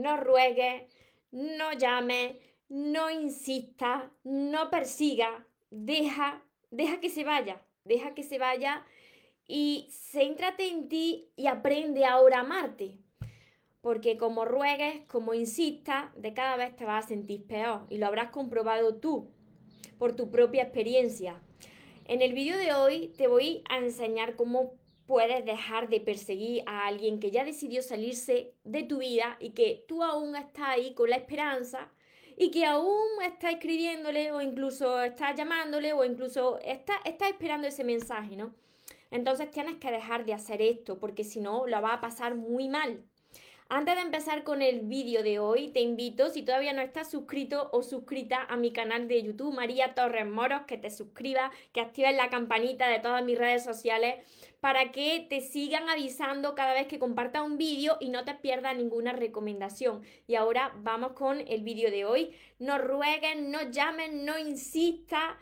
no ruegues, no llames, no insistas, no persigas, deja, deja que se vaya, deja que se vaya y céntrate en ti y aprende ahora a amarte. Porque como ruegues, como insistas, de cada vez te vas a sentir peor y lo habrás comprobado tú por tu propia experiencia. En el vídeo de hoy te voy a enseñar cómo puedes dejar de perseguir a alguien que ya decidió salirse de tu vida y que tú aún estás ahí con la esperanza y que aún está escribiéndole o incluso está llamándole o incluso está, está esperando ese mensaje, ¿no? Entonces tienes que dejar de hacer esto porque si no lo va a pasar muy mal. Antes de empezar con el vídeo de hoy, te invito, si todavía no estás suscrito o suscrita a mi canal de YouTube, María Torres Moros, que te suscribas, que actives la campanita de todas mis redes sociales para que te sigan avisando cada vez que comparta un vídeo y no te pierdas ninguna recomendación. Y ahora vamos con el vídeo de hoy. No rueguen, no llamen, no insista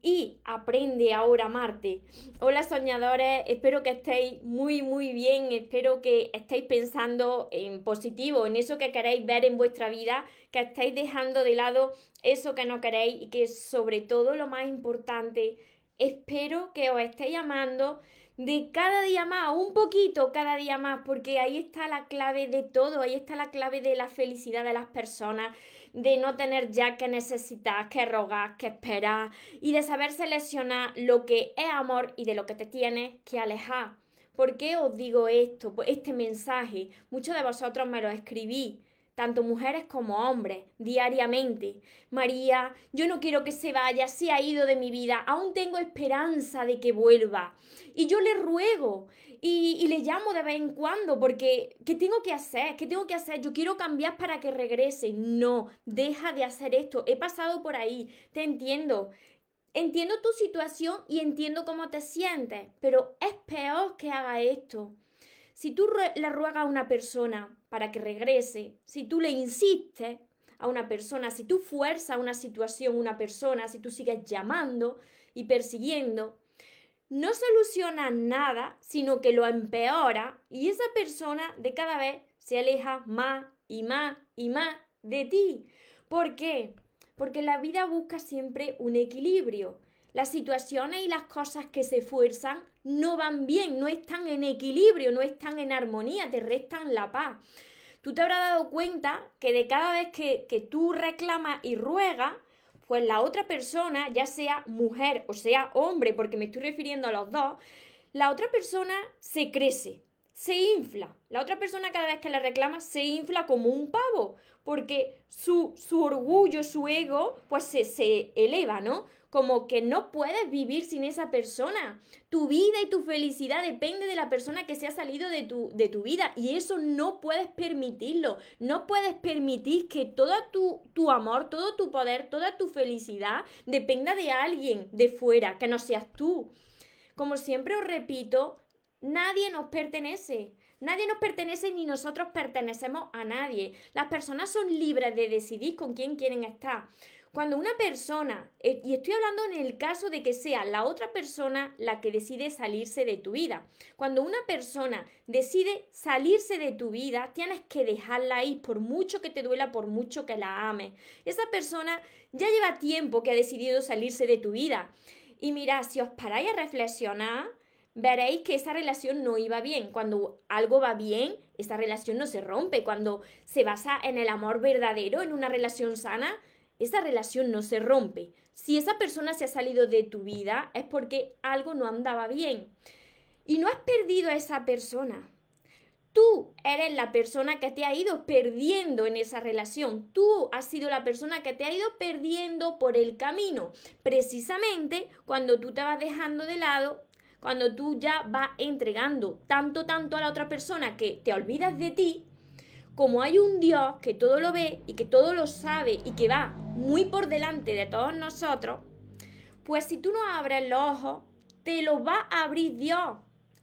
y aprende ahora a amarte. Hola soñadores, espero que estéis muy muy bien, espero que estéis pensando en positivo, en eso que queréis ver en vuestra vida, que estéis dejando de lado eso que no queréis y que sobre todo lo más importante, espero que os estéis amando de cada día más, un poquito cada día más, porque ahí está la clave de todo, ahí está la clave de la felicidad de las personas, de no tener ya que necesitar, que rogar, que esperar y de saber seleccionar lo que es amor y de lo que te tienes que alejar. ¿Por qué os digo esto? Pues este mensaje, muchos de vosotros me lo escribí tanto mujeres como hombres, diariamente. María, yo no quiero que se vaya, se ha ido de mi vida, aún tengo esperanza de que vuelva. Y yo le ruego y, le llamo de vez en cuando porque, ¿qué tengo que hacer? ¿Qué tengo que hacer? Yo quiero cambiar para que regrese. No, deja de hacer esto. He pasado por ahí, te entiendo. Entiendo tu situación y entiendo cómo te sientes, pero es peor que haga esto. Si tú le ruegas a una persona para que regrese, si tú le insistes a una persona, si tú fuerzas una situación, una persona, si tú sigues llamando y persiguiendo, no soluciona nada, sino que lo empeora y esa persona de cada vez se aleja más y más y más de ti. ¿Por qué? Porque la vida busca siempre un equilibrio. Las situaciones y las cosas que se fuerzan no van bien, no están en equilibrio, no están en armonía, te restan la paz. Tú te habrás dado cuenta que de cada vez que, que tú reclamas y ruegas, pues la otra persona, ya sea mujer o sea hombre, porque me estoy refiriendo a los dos, la otra persona se crece, se infla. La otra persona cada vez que le reclama se infla como un pavo, porque su, su orgullo, su ego, pues se, se eleva, ¿no? Como que no puedes vivir sin esa persona. Tu vida y tu felicidad depende de la persona que se ha salido de tu, de tu vida y eso no puedes permitirlo. No puedes permitir que todo tu, tu amor, todo tu poder, toda tu felicidad dependa de alguien de fuera, que no seas tú. Como siempre os repito, nadie nos pertenece. Nadie nos pertenece ni nosotros pertenecemos a nadie. Las personas son libres de decidir con quién quieren estar. Cuando una persona, eh, y estoy hablando en el caso de que sea la otra persona la que decide salirse de tu vida, cuando una persona decide salirse de tu vida, tienes que dejarla ahí por mucho que te duela, por mucho que la ames. Esa persona ya lleva tiempo que ha decidido salirse de tu vida. Y mira, si os paráis a reflexionar, veréis que esa relación no iba bien. Cuando algo va bien, esa relación no se rompe. Cuando se basa en el amor verdadero, en una relación sana, esa relación no se rompe. Si esa persona se ha salido de tu vida es porque algo no andaba bien. Y no has perdido a esa persona. Tú eres la persona que te ha ido perdiendo en esa relación. Tú has sido la persona que te ha ido perdiendo por el camino. Precisamente cuando tú te vas dejando de lado, cuando tú ya vas entregando tanto, tanto a la otra persona que te olvidas de ti, como hay un Dios que todo lo ve y que todo lo sabe y que va muy por delante de todos nosotros, pues si tú no abres los ojos, te lo va a abrir Dios.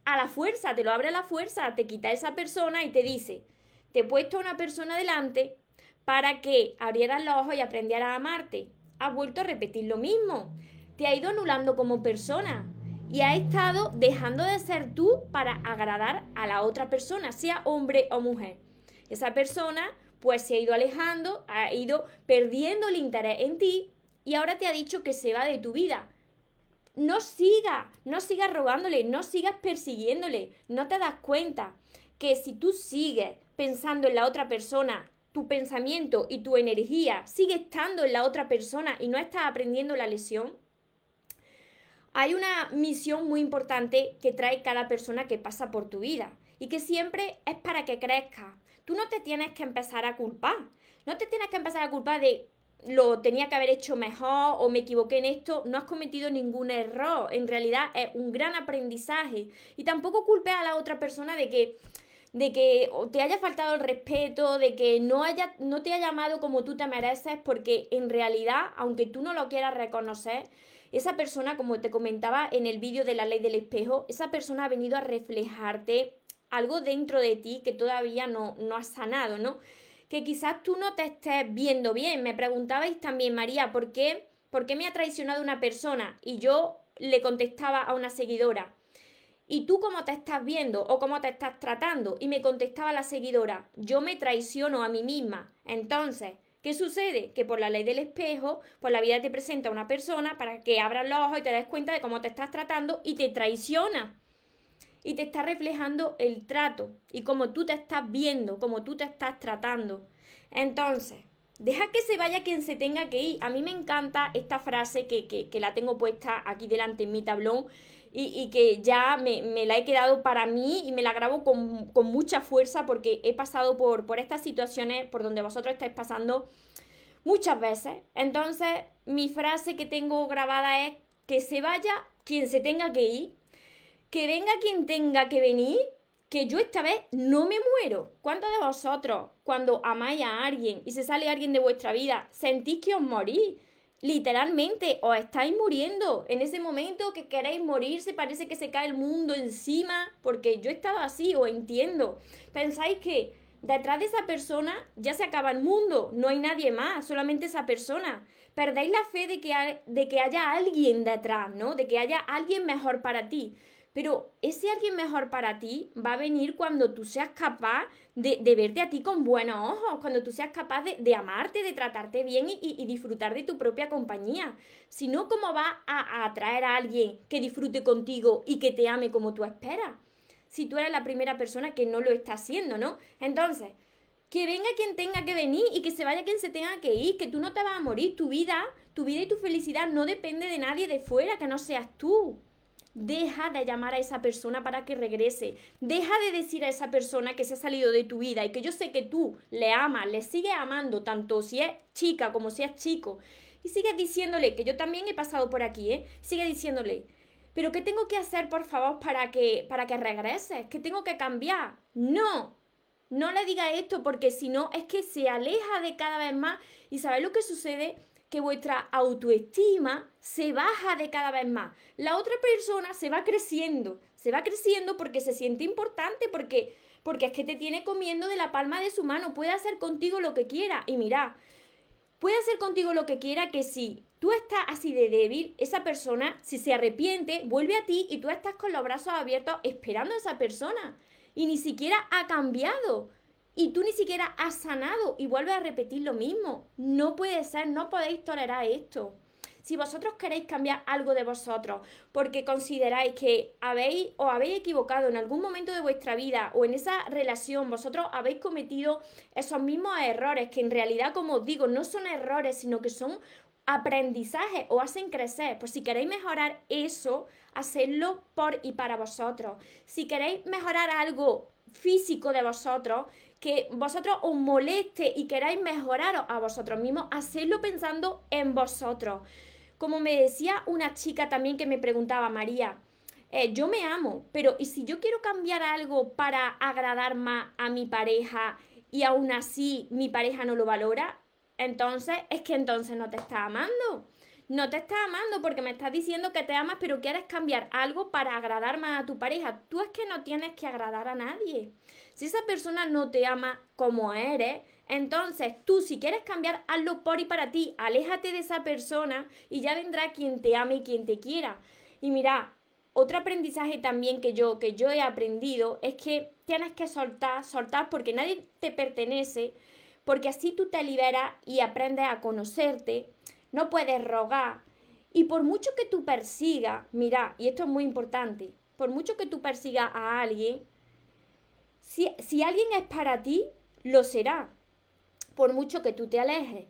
A la fuerza, te lo abre a la fuerza, te quita esa persona y te dice, te he puesto a una persona delante para que abrieras los ojos y aprendieras a amarte. Has vuelto a repetir lo mismo. Te ha ido anulando como persona y ha estado dejando de ser tú para agradar a la otra persona, sea hombre o mujer. Esa persona pues se ha ido alejando, ha ido perdiendo el interés en ti y ahora te ha dicho que se va de tu vida. No sigas, no sigas rogándole, no sigas persiguiéndole, no te das cuenta que si tú sigues pensando en la otra persona, tu pensamiento y tu energía sigue estando en la otra persona y no estás aprendiendo la lesión, hay una misión muy importante que trae cada persona que pasa por tu vida y que siempre es para que crezca. Tú no te tienes que empezar a culpar, no te tienes que empezar a culpar de lo tenía que haber hecho mejor o me equivoqué en esto, no has cometido ningún error. En realidad es un gran aprendizaje. Y tampoco culpes a la otra persona de que de que te haya faltado el respeto, de que no, haya, no te haya llamado como tú te mereces, porque en realidad, aunque tú no lo quieras reconocer, esa persona, como te comentaba en el vídeo de la ley del espejo, esa persona ha venido a reflejarte algo dentro de ti que todavía no, no has sanado, ¿no? Que quizás tú no te estés viendo bien. Me preguntabais también, María, ¿por qué, ¿por qué me ha traicionado una persona? Y yo le contestaba a una seguidora, ¿Y tú cómo te estás viendo o cómo te estás tratando? Y me contestaba la seguidora, yo me traiciono a mí misma. Entonces, ¿qué sucede? Que por la ley del espejo, pues la vida te presenta una persona para que abras los ojos y te des cuenta de cómo te estás tratando y te traiciona. Y te está reflejando el trato y cómo tú te estás viendo, cómo tú te estás tratando. Entonces, deja que se vaya quien se tenga que ir. A mí me encanta esta frase que, que, la tengo puesta aquí delante en mi tablón y, que ya me, la he quedado para mí y me la grabo con, mucha fuerza porque he pasado por, por estas situaciones por donde vosotros estáis pasando muchas veces. Entonces, mi frase que tengo grabada es que se vaya quien se tenga que ir, que venga quien tenga que venir, que yo esta vez no me muero. ¿Cuántos de vosotros, cuando amáis a alguien y se sale alguien de vuestra vida, sentís que os morís? literalmente os estáis muriendo. En ese momento que queréis morirse, parece que se cae el mundo encima, porque yo he estado así, o entiendo. Pensáis que detrás de esa persona ya se acaba el mundo, no hay nadie más, solamente esa persona. Perdéis la fe de que, de que haya alguien detrás, ¿no? De que haya alguien mejor para ti. Pero ese alguien mejor para ti va a venir cuando tú seas capaz de, verte a ti con buenos ojos, cuando tú seas capaz de, amarte, de tratarte bien y, disfrutar de tu propia compañía. Si no, ¿cómo vas a, atraer a alguien que disfrute contigo y que te ame como tú esperas? Si tú eres la primera persona que no lo está haciendo, ¿no? Entonces, que venga quien tenga que venir y que se vaya quien se tenga que ir, que tú no te vas a morir, tu vida, tu vida y tu felicidad no depende de nadie de fuera, que no seas tú. Deja de llamar a esa persona para que regrese. Deja de decir a esa persona que se ha salido de tu vida y que yo sé que tú le amas, le sigues amando, tanto si es chica como si es chico. Y sigues diciéndole, que yo también he pasado por aquí, ¿eh? Sigue diciéndole, pero ¿qué tengo que hacer, por favor, para que, para que regreses? ¿Qué tengo que cambiar? No, no le diga esto porque si no es que se aleja de cada vez más. ¿Y sabes lo que sucede? Que vuestra autoestima se baja de cada vez más. La otra persona se va creciendo, se va creciendo porque se siente importante, porque, porque es que te tiene comiendo de la palma de su mano, puede hacer contigo lo que quiera. Y mira, puede hacer contigo lo que quiera que si tú estás así de débil, esa persona, si se arrepiente, vuelve a ti y tú estás con los brazos abiertos esperando a esa persona. Y ni siquiera ha cambiado y tú ni siquiera has sanado y vuelves a repetir lo mismo. No puede ser, no podéis tolerar esto. Si vosotros queréis cambiar algo de vosotros porque consideráis que habéis o habéis equivocado en algún momento de vuestra vida o en esa relación, vosotros habéis cometido esos mismos errores que en realidad, como os digo, no son errores, sino que son aprendizajes o hacen crecer. Pues si queréis mejorar eso, hacedlo por y para vosotros. Si queréis mejorar algo físico de vosotros, que vosotros os moleste y queráis mejoraros a vosotros mismos, hacedlo pensando en vosotros. Como me decía una chica también que me preguntaba, María, eh, yo me amo, pero ¿y si yo quiero cambiar algo para agradar más a mi pareja y aún así mi pareja no lo valora? Entonces, es que entonces no te está amando. No te está amando porque me estás diciendo que te amas, pero quieres cambiar algo para agradar más a tu pareja. Tú es que no tienes que agradar a nadie. Si esa persona no te ama como eres, entonces tú si quieres cambiar, hazlo por y para ti. Aléjate de esa persona y ya vendrá quien te ame y quien te quiera. Y mira, otro aprendizaje también que yo, que yo he aprendido es que tienes que soltar, soltar porque nadie te pertenece, porque así tú te liberas y aprendes a conocerte, no puedes rogar. Y por mucho que tú persigas, mira, y esto es muy importante, por mucho que tú persigas a alguien, si, si alguien es para ti, lo será, por mucho que tú te alejes.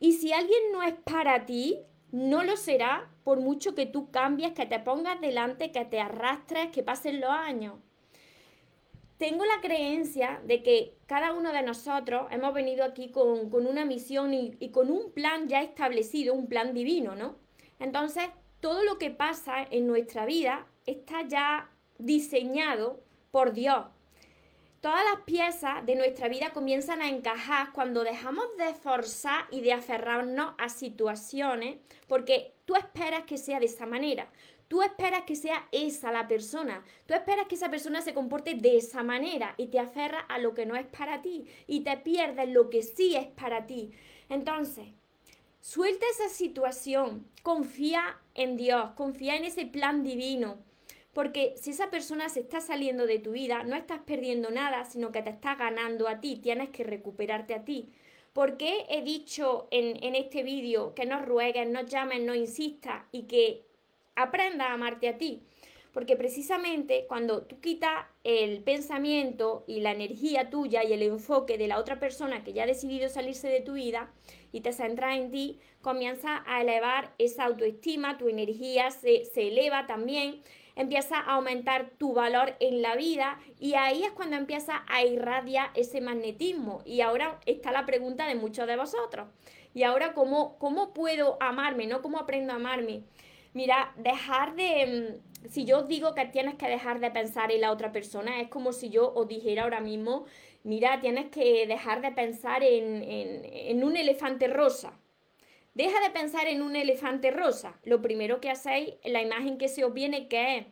Y si alguien no es para ti, no lo será por mucho que tú cambies, que te pongas delante, que te arrastres, que pasen los años. Tengo la creencia de que cada uno de nosotros hemos venido aquí con, una misión y, y con un plan ya establecido, un plan divino, ¿no? Entonces, todo lo que pasa en nuestra vida está ya diseñado por Dios. Todas las piezas de nuestra vida comienzan a encajar cuando dejamos de forzar y de aferrarnos a situaciones, porque tú esperas que sea de esa manera. Tú esperas que sea esa la persona. Tú esperas que esa persona se comporte de esa manera y te aferras a lo que no es para ti y te pierdes lo que sí es para ti. Entonces, suelta esa situación, confía en Dios, confía en ese plan divino porque si esa persona se está saliendo de tu vida, no estás perdiendo nada, sino que te está ganando a ti, tienes que recuperarte a ti. ¿Por qué he dicho en, este vídeo que no ruegues, no llames, no insistas y que aprendas a amarte a ti? Porque precisamente cuando tú quitas el pensamiento y la energía tuya y el enfoque de la otra persona que ya ha decidido salirse de tu vida y te centras en ti, comienza a elevar esa autoestima, tu energía se, se eleva también empieza a aumentar tu valor en la vida y ahí es cuando empieza a irradiar ese magnetismo. Y ahora está la pregunta de muchos de vosotros. Y ahora, ¿cómo, cómo puedo amarme? ¿No? ¿Cómo aprendo a amarme? Mira, dejar de... Mm, si yo digo que tienes que dejar de pensar en la otra persona, es como si yo os dijera ahora mismo, mira, tienes que dejar de pensar en, en, en un elefante rosa. Deja de pensar en un elefante rosa. Lo primero que hacéis, la imagen que se os viene, que es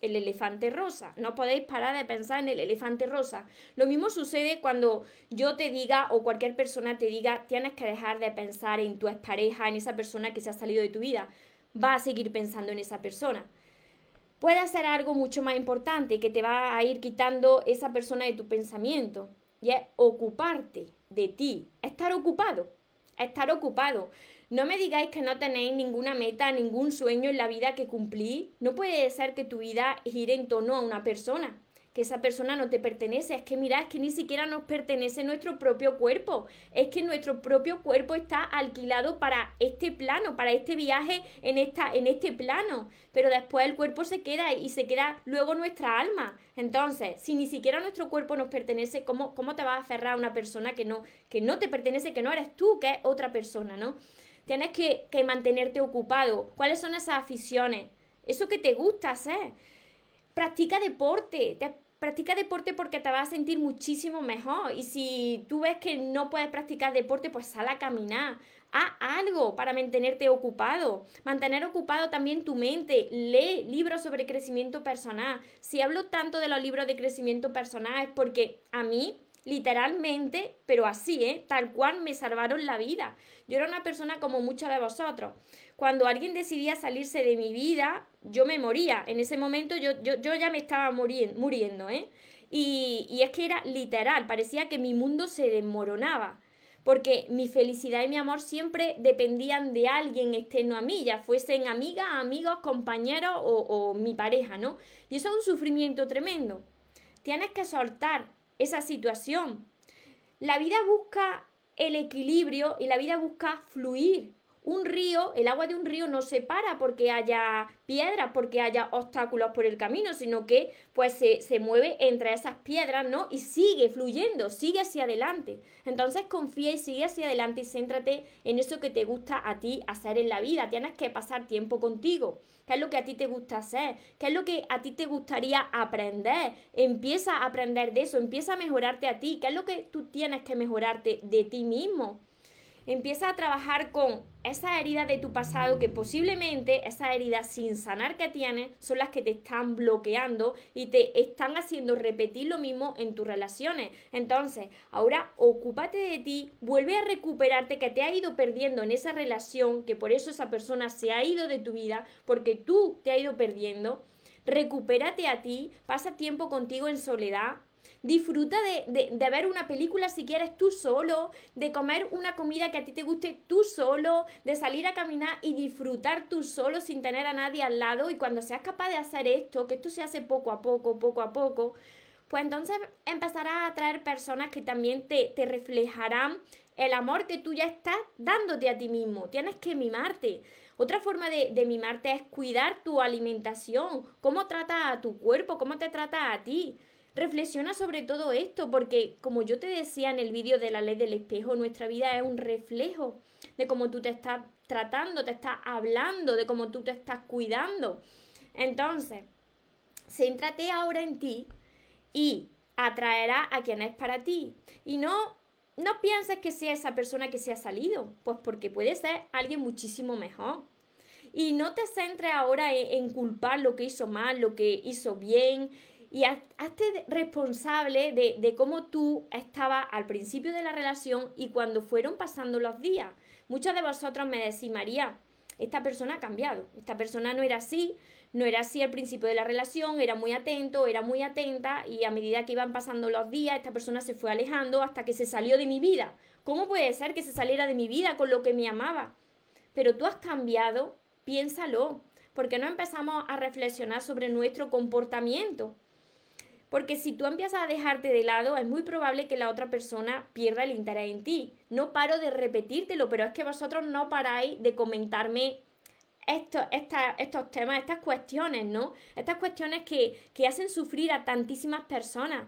el elefante rosa. No podéis parar de pensar en el elefante rosa. Lo mismo sucede cuando yo te diga o cualquier persona te diga, tienes que dejar de pensar en tu expareja, en esa persona que se ha salido de tu vida. Va a seguir pensando en esa persona. Puede ser algo mucho más importante que te va a ir quitando esa persona de tu pensamiento. Y es ocuparte de ti. Estar ocupado. Estar ocupado. No me digáis que no tenéis ninguna meta, ningún sueño en la vida que cumplir. No puede ser que tu vida gire en torno a una persona, que esa persona no te pertenece. Es que mira, es que ni siquiera nos pertenece nuestro propio cuerpo. Es que nuestro propio cuerpo está alquilado para este plano, para este viaje en, esta, en este plano. Pero después el cuerpo se queda y se queda luego nuestra alma. Entonces, si ni siquiera nuestro cuerpo nos pertenece, ¿cómo, cómo te vas a aferrar a una persona que no, que no te pertenece, que no eres tú, que es otra persona, ¿no? Tienes que, mantenerte ocupado. ¿Cuáles son esas aficiones? Eso que te gusta hacer. Practica deporte. Practica deporte porque te vas a sentir muchísimo mejor. Y si tú ves que no puedes practicar deporte, pues sal a caminar. Haz algo para mantenerte ocupado. Mantener ocupado también tu mente. Lee libros sobre crecimiento personal. Si hablo tanto de los libros de crecimiento personal es porque a mí literalmente, pero así, ¿eh? tal cual me salvaron la vida. Yo era una persona como muchos de vosotros. Cuando alguien decidía salirse de mi vida, yo me moría. En ese momento yo, yo, ya me estaba muriendo, muriendo ¿eh? Y, y es que era literal, parecía que mi mundo se desmoronaba porque mi felicidad y mi amor siempre dependían de alguien externo a mí, ya fuesen amigas, amigos, compañeros o, o, mi pareja, ¿no? Y eso es un sufrimiento tremendo. Tienes que soltar esa situación. La vida busca el equilibrio y la vida busca fluir. Un río, el agua de un río no se para porque haya piedras, porque haya obstáculos por el camino, sino que pues se, se, mueve entre esas piedras, ¿no? Y sigue fluyendo, sigue hacia adelante. Entonces confía y sigue hacia adelante y céntrate en eso que te gusta a ti hacer en la vida. Tienes que pasar tiempo contigo. ¿Qué es lo que a ti te gusta hacer? ¿Qué es lo que a ti te gustaría aprender? Empieza a aprender de eso, empieza a mejorarte a ti. ¿Qué es lo que tú tienes que mejorarte de ti mismo? Empieza a trabajar con esa herida de tu pasado que posiblemente esas heridas sin sanar que tienes son las que te están bloqueando y te están haciendo repetir lo mismo en tus relaciones. Entonces, ahora ocúpate de ti, vuelve a recuperarte que te ha ido perdiendo en esa relación, que por eso esa persona se ha ido de tu vida, porque tú te has ido perdiendo. Recupérate a ti, pasa tiempo contigo en soledad, Disfruta de, ver una película si quieres tú solo, de comer una comida que a ti te guste tú solo, de salir a caminar y disfrutar tú solo sin tener a nadie al lado. Y cuando seas capaz de hacer esto, que esto se hace poco a poco, poco a poco, pues entonces empezarás a atraer personas que también te, te reflejarán el amor que tú ya estás dándote a ti mismo. Tienes que mimarte. Otra forma de, de, mimarte es cuidar tu alimentación, cómo tratas a tu cuerpo, cómo te tratas a ti. Reflexiona sobre todo esto, porque como yo te decía en el vídeo de la ley del espejo, nuestra vida es un reflejo de cómo tú te estás tratando, te estás hablando, de cómo tú te estás cuidando. Entonces, céntrate ahora en ti y atraerá a quien es para ti. Y no, no pienses que sea esa persona que se ha salido, pues porque puede ser alguien muchísimo mejor. Y no te centres ahora en culpar lo que hizo mal, lo que hizo bien y hazte responsable de, cómo tú estabas al principio de la relación y cuando fueron pasando los días. Muchos de vosotros me decís, María, esta persona ha cambiado, esta persona no era así, no era así al principio de la relación, era muy atento, era muy atenta y a medida que iban pasando los días, esta persona se fue alejando hasta que se salió de mi vida. ¿Cómo puede ser que se saliera de mi vida con lo que me amaba? Pero tú has cambiado, piénsalo, porque no empezamos a reflexionar sobre nuestro comportamiento. Porque si tú empiezas a dejarte de lado, es muy probable que la otra persona pierda el interés en ti. No paro de repetírtelo, pero es que vosotros no paráis de comentarme estos, estos temas, estas cuestiones, ¿no? Estas cuestiones que, que hacen sufrir a tantísimas personas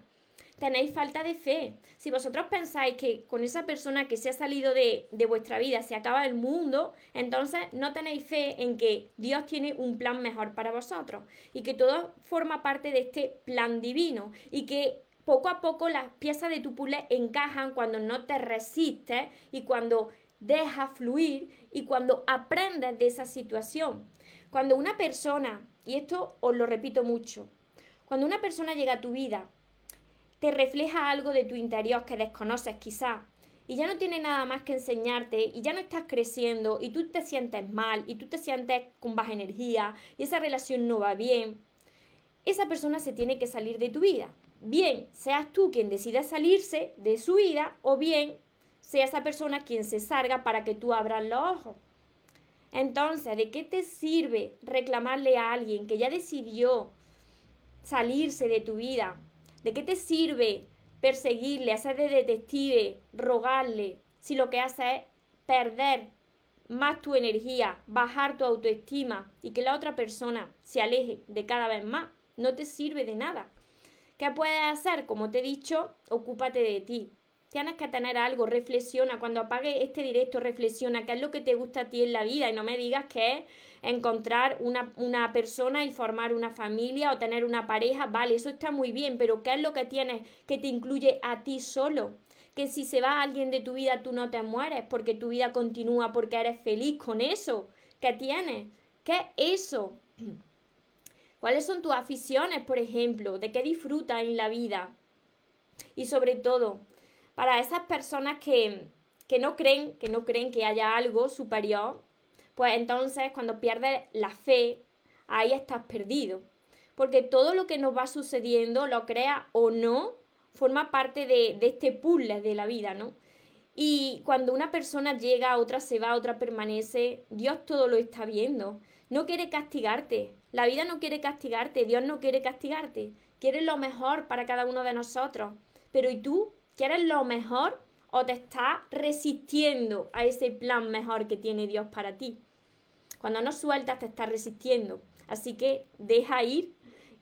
tenéis falta de fe. Si vosotros pensáis que con esa persona que se ha salido de, vuestra vida se acaba el mundo, entonces no tenéis fe en que Dios tiene un plan mejor para vosotros y que todo forma parte de este plan divino y que poco a poco las piezas de tu puzzle encajan cuando no te resistes y cuando dejas fluir y cuando aprendes de esa situación. Cuando una persona, y esto os lo repito mucho, cuando una persona llega a tu vida te refleja algo de tu interior que desconoces quizá y ya no tiene nada más que enseñarte y ya no estás creciendo y tú te sientes mal y tú te sientes con baja energía y esa relación no va bien, esa persona se tiene que salir de tu vida. Bien, seas tú quien decida salirse de su vida o bien sea esa persona quien se salga para que tú abras los ojos. Entonces, ¿de qué te sirve reclamarle a alguien que ya decidió salirse de tu vida ¿De qué te sirve perseguirle, hacer de detective, rogarle, si lo que hace es perder más tu energía, bajar tu autoestima y que la otra persona se aleje de cada vez más? No te sirve de nada. ¿Qué puedes hacer? Como te he dicho, ocúpate de ti. Tienes que tener algo, reflexiona. Cuando apague este directo, reflexiona qué es lo que te gusta a ti en la vida y no me digas que es encontrar una, una, persona y formar una familia o tener una pareja. Vale, eso está muy bien, pero ¿qué es lo que tienes que te incluye a ti solo? Que si se va alguien de tu vida tú no te mueres porque tu vida continúa porque eres feliz con eso que tienes. ¿Qué es eso? ¿Cuáles son tus aficiones, por ejemplo? ¿De qué disfrutas en la vida? Y sobre todo, para esas personas que, no creen, que no creen que haya algo superior, pues entonces cuando pierdes la fe, ahí estás perdido. Porque todo lo que nos va sucediendo, lo crea o no, forma parte de, de este puzzle de la vida, ¿no? Y cuando una persona llega, otra se va, otra permanece, Dios todo lo está viendo. No quiere castigarte. La vida no quiere castigarte. Dios no quiere castigarte. Quiere lo mejor para cada uno de nosotros. Pero ¿y tú? ¿Quieres lo mejor o te estás resistiendo a ese plan mejor que tiene Dios para ti? Cuando no sueltas te estás resistiendo. Así que deja ir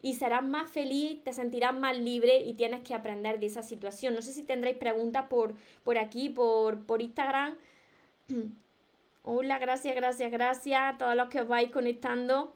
y serás más feliz, te sentirás más libre y tienes que aprender de esa situación. No sé si tendréis preguntas por, por aquí, por, por Instagram. Hola, gracias, gracias, gracias a todos los que os vais conectando.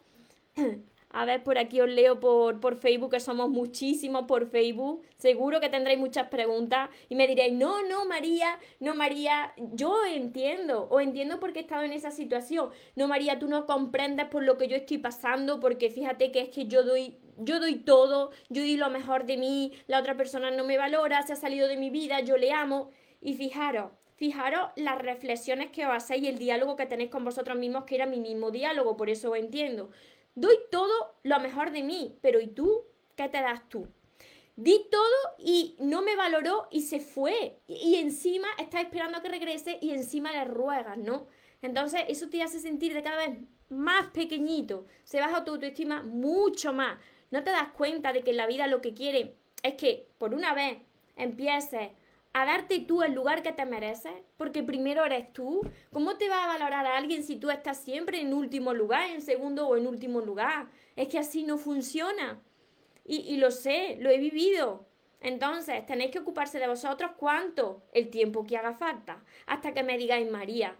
A ver, por aquí os leo por, por Facebook, que somos muchísimos por Facebook. Seguro que tendréis muchas preguntas y me diréis, no, no, María, no, María, yo entiendo, o entiendo por qué he estado en esa situación. No, María, tú no comprendes por lo que yo estoy pasando, porque fíjate que es que yo doy, yo doy todo, yo doy lo mejor de mí, la otra persona no me valora, se ha salido de mi vida, yo le amo. Y fijaros, fijaros las reflexiones que os hacéis y el diálogo que tenéis con vosotros mismos, que era mi mismo diálogo, por eso os entiendo. Doy todo lo mejor de mí, pero ¿y tú? ¿Qué te das tú? Di todo y no me valoró y se fue. Y, encima está esperando a que regrese y encima le ruegas, ¿no? Entonces eso te hace sentir de cada vez más pequeñito. Se baja tu autoestima mucho más. No te das cuenta de que en la vida lo que quiere es que por una vez empieces a darte tú el lugar que te mereces, porque primero eres tú. ¿Cómo te va a valorar a alguien si tú estás siempre en último lugar, en segundo o en último lugar? Es que así no funciona. Y, y lo sé, lo he vivido. Entonces, tenéis que ocuparse de vosotros cuánto, el tiempo que haga falta, hasta que me digáis, María,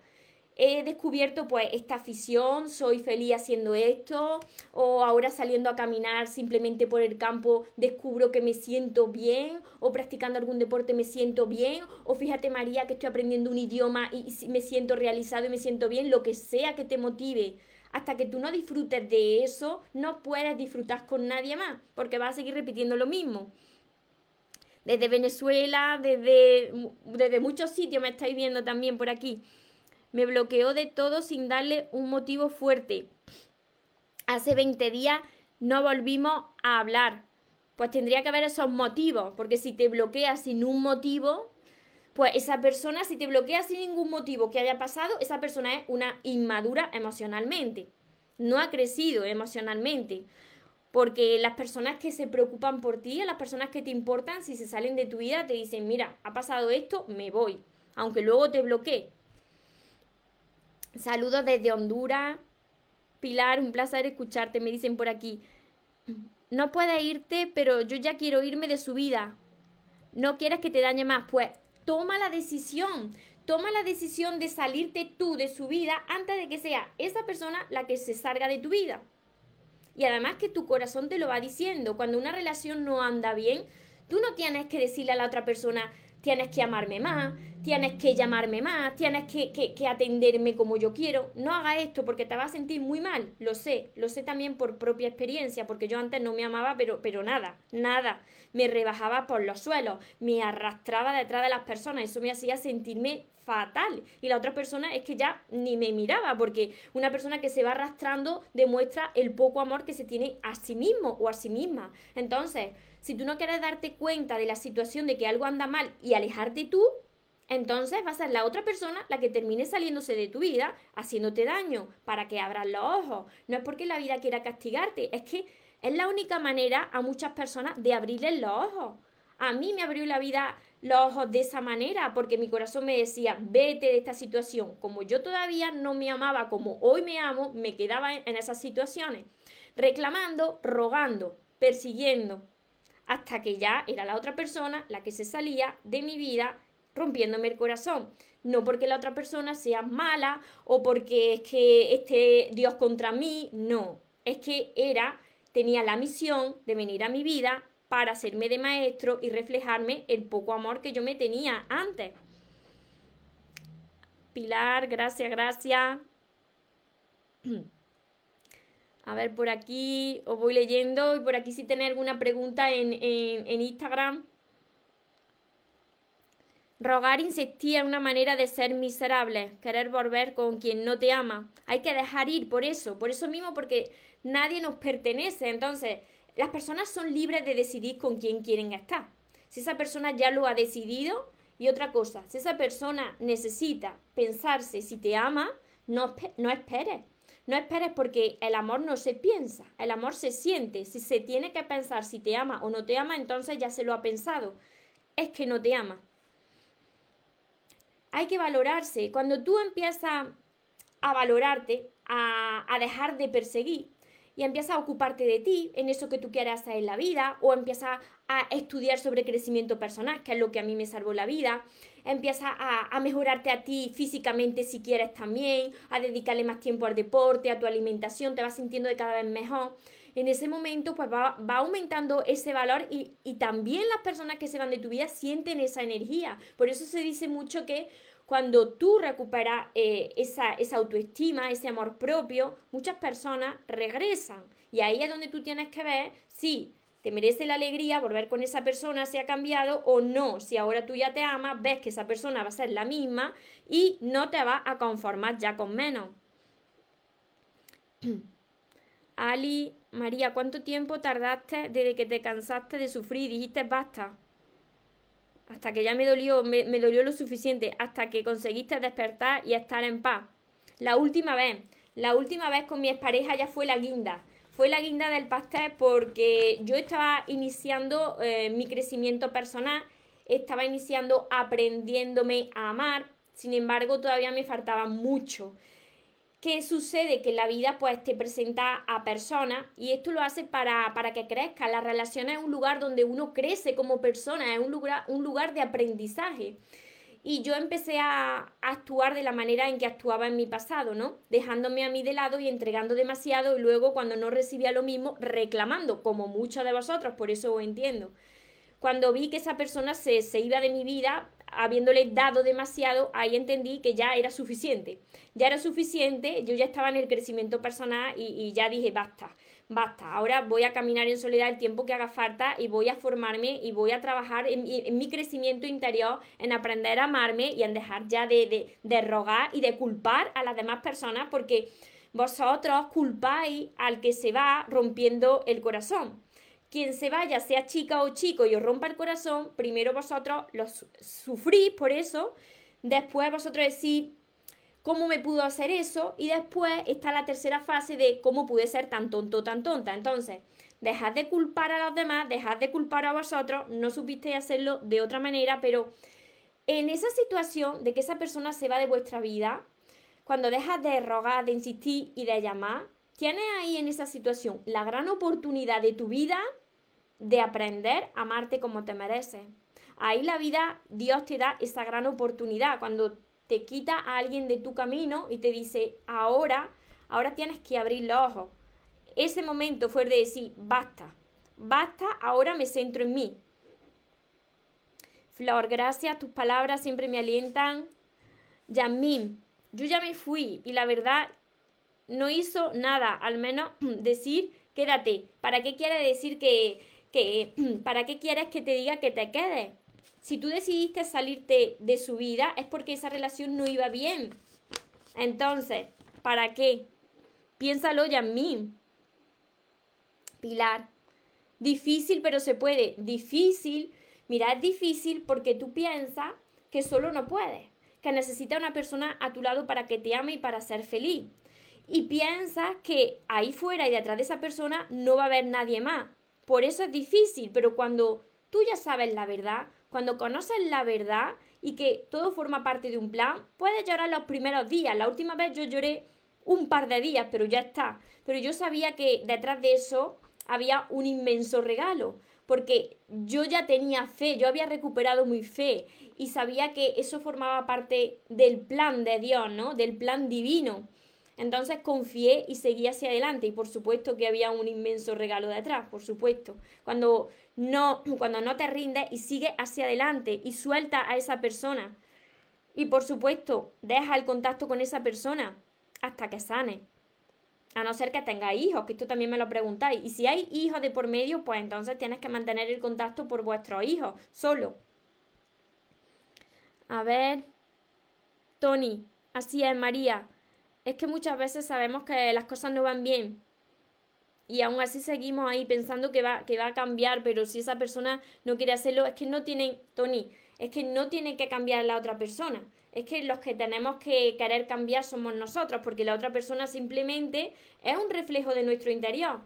he descubierto pues esta afición, soy feliz haciendo esto, o ahora saliendo a caminar simplemente por el campo descubro que me siento bien, o practicando algún deporte me siento bien, o fíjate María que estoy aprendiendo un idioma y me siento realizado y me siento bien, lo que sea que te motive. Hasta que tú no disfrutes de eso, no puedes disfrutar con nadie más, porque vas a seguir repitiendo lo mismo desde Venezuela, desde, desde muchos sitios me estáis viendo también por aquí. Me bloqueó de todo sin darle un motivo fuerte. Hace 20 días no volvimos a hablar. Pues tendría que haber esos motivos, porque si te bloquea sin un motivo, pues esa persona, si te bloquea sin ningún motivo que haya pasado, esa persona es una inmadura emocionalmente. No ha crecido emocionalmente. Porque las personas que se preocupan por ti, las personas que te importan, si se salen de tu vida, te dicen, mira, ha pasado esto, me voy. Aunque luego te bloquee. Saludos desde Honduras. Pilar, un placer escucharte, me dicen por aquí. No puedes irte, pero yo ya quiero irme de su vida. No quieres que te dañe más. Pues toma la decisión. Toma la decisión de salirte tú de su vida antes de que sea esa persona la que se salga de tu vida. Y además que tu corazón te lo va diciendo. Cuando una relación no anda bien, tú no tienes que decirle a la otra persona, tienes que amarme más, tienes que llamarme más, tienes que, que, atenderme como yo quiero. No haga esto porque te vas a sentir muy mal, lo sé, lo sé también por propia experiencia, porque yo antes no me amaba, pero, pero nada, nada. Me rebajaba por los suelos, me arrastraba detrás de las personas, eso me hacía sentirme fatal. Y la otra persona es que ya ni me miraba, porque una persona que se va arrastrando demuestra el poco amor que se tiene a sí mismo o a sí misma. Entonces, si tú no quieres darte cuenta de la situación de que algo anda mal y alejarte tú, entonces va a ser la otra persona la que termine saliéndose de tu vida, haciéndote daño, para que abras los ojos. No es porque la vida quiera castigarte, es que es la única manera a muchas personas de abrirles los ojos. A mí me abrió la vida los ojos de esa manera, porque mi corazón me decía, vete de esta situación. Como yo todavía no me amaba como hoy me amo, me quedaba en esas situaciones, reclamando, rogando, persiguiendo, hasta que ya era la otra persona la que se salía de mi vida rompiéndome el corazón. No porque la otra persona sea mala o porque es que esté Dios contra mí, no. Es que era, tenía la misión de venir a mi vida para hacerme de maestro y reflejarme el poco amor que yo me tenía antes. Pilar, gracias, gracias. A ver, por aquí os voy leyendo y por aquí si tenéis alguna pregunta en, en Instagram. Rogar insistía en una manera de ser miserable, querer volver con quien no te ama. Hay que dejar ir por eso, por eso mismo, porque nadie nos pertenece. Entonces, las personas son libres de decidir con quién quieren estar. Si esa persona ya lo ha decidido, y otra cosa, si esa persona necesita pensarse si te ama, no, no esperes. No esperes porque el amor no se piensa, el amor se siente. Si se tiene que pensar si te ama o no te ama, entonces ya se lo ha pensado. Es que no te ama hay que valorarse. Cuando tú empiezas a valorarte, a, dejar de perseguir y empiezas a ocuparte de ti, en eso que tú quieras hacer en la vida, o empiezas a estudiar sobre crecimiento personal, que es lo que a mí me salvó la vida, empiezas a, a, mejorarte a ti físicamente si quieres también, a dedicarle más tiempo al deporte, a tu alimentación, te vas sintiendo de cada vez mejor en ese momento pues va, aumentando ese valor y, también las personas que se van de tu vida sienten esa energía. Por eso se dice mucho que cuando tú recuperas eh, esa, esa autoestima, ese amor propio, muchas personas regresan. Y ahí es donde tú tienes que ver si te merece la alegría volver con esa persona, si ha cambiado o no. Si ahora tú ya te amas, ves que esa persona va a ser la misma y no te va a conformar ya con menos. Ali, María, ¿cuánto tiempo tardaste desde que te cansaste de sufrir y dijiste basta? Hasta que ya me dolió, me, me dolió lo suficiente, hasta que conseguiste despertar y estar en paz. La última vez, la última vez con mi expareja ya fue la guinda. Fue la guinda del pastel porque yo estaba iniciando eh, mi crecimiento personal, estaba iniciando aprendiéndome a amar, sin embargo todavía me faltaba mucho. ¿Qué sucede? Que la vida pues te presenta a personas y esto lo hace para, para que crezca. La relación es un lugar donde uno crece como persona, es un lugar, un lugar de aprendizaje. Y yo empecé a, actuar de la manera en que actuaba en mi pasado, ¿no? Dejándome a mí de lado y entregando demasiado y luego cuando no recibía lo mismo, reclamando, como muchos de vosotros, por eso os entiendo. Cuando vi que esa persona se, se iba de mi vida, habiéndole dado demasiado, ahí entendí que ya era suficiente. Ya era suficiente, yo ya estaba en el crecimiento personal y, y ya dije, basta basta, ahora voy a caminar en soledad el tiempo que haga falta y voy a formarme y voy a trabajar en, mi crecimiento interior, en aprender a amarme y en dejar ya de, de, rogar y de culpar a las demás personas porque vosotros culpáis al que se va rompiendo el corazón. Quien se vaya, sea chica o chico y os rompa el corazón, primero vosotros lo sufrís por eso, después vosotros decís, cómo me pudo hacer eso y después está la tercera fase de cómo pude ser tan tonto, tan tonta. Entonces, dejad de culpar a los demás, dejad de culpar a vosotros, no supisteis hacerlo de otra manera, pero en esa situación de que esa persona se va de vuestra vida, cuando dejas de rogar, de insistir y de llamar, tienes ahí en esa situación la gran oportunidad de tu vida de aprender a amarte como te mereces. Ahí la vida, Dios te da esa gran oportunidad cuando te quita a alguien de tu camino y te dice, ahora, ahora tienes que abrir los ojos. Ese momento fue de decir, basta, basta, ahora me centro en mí. Flor, gracias, tus palabras siempre me alientan. Yamín, yo ya me fui y la verdad no hizo nada, al menos decir, quédate. ¿Para qué quiere decir que, que, para qué quieres que te diga que te quedes? Si tú decidiste salirte de su vida es porque esa relación no iba bien. Entonces, ¿para qué? Piénsalo ya mí. Pilar. Difícil, pero se puede. Difícil. Mira, es difícil porque tú piensas que solo no puedes. Que necesitas una persona a tu lado para que te ame y para ser feliz. Y piensas que ahí fuera y detrás de esa persona no va a haber nadie más. Por eso es difícil, pero cuando tú ya sabes la verdad, cuando conoces la verdad y que todo forma parte de un plan, puedes llorar los primeros días. La última vez yo lloré un par de días, pero ya está. Pero yo sabía que detrás de eso había un inmenso regalo, porque yo ya tenía fe, yo había recuperado mi fe y sabía que eso formaba parte del plan de Dios, ¿no? Del plan divino. Entonces confié y seguí hacia adelante y por supuesto que había un inmenso regalo detrás, por supuesto. Cuando no, cuando no te rindes y sigues hacia adelante y suelta a esa persona. Y por supuesto, deja el contacto con esa persona hasta que sane. A no ser que tenga hijos, que esto también me lo preguntáis. Y si hay hijos de por medio, pues entonces tienes que mantener el contacto por vuestros hijos, solo. A ver, Tony, así es, María es que muchas veces sabemos que las cosas no van bien y aún así seguimos ahí pensando que va, que va a cambiar, pero si esa persona no quiere hacerlo, es que no tienen, Tony, es que no tiene que cambiar la otra persona. Es que los que tenemos que querer cambiar somos nosotros, porque la otra persona simplemente es un reflejo de nuestro interior.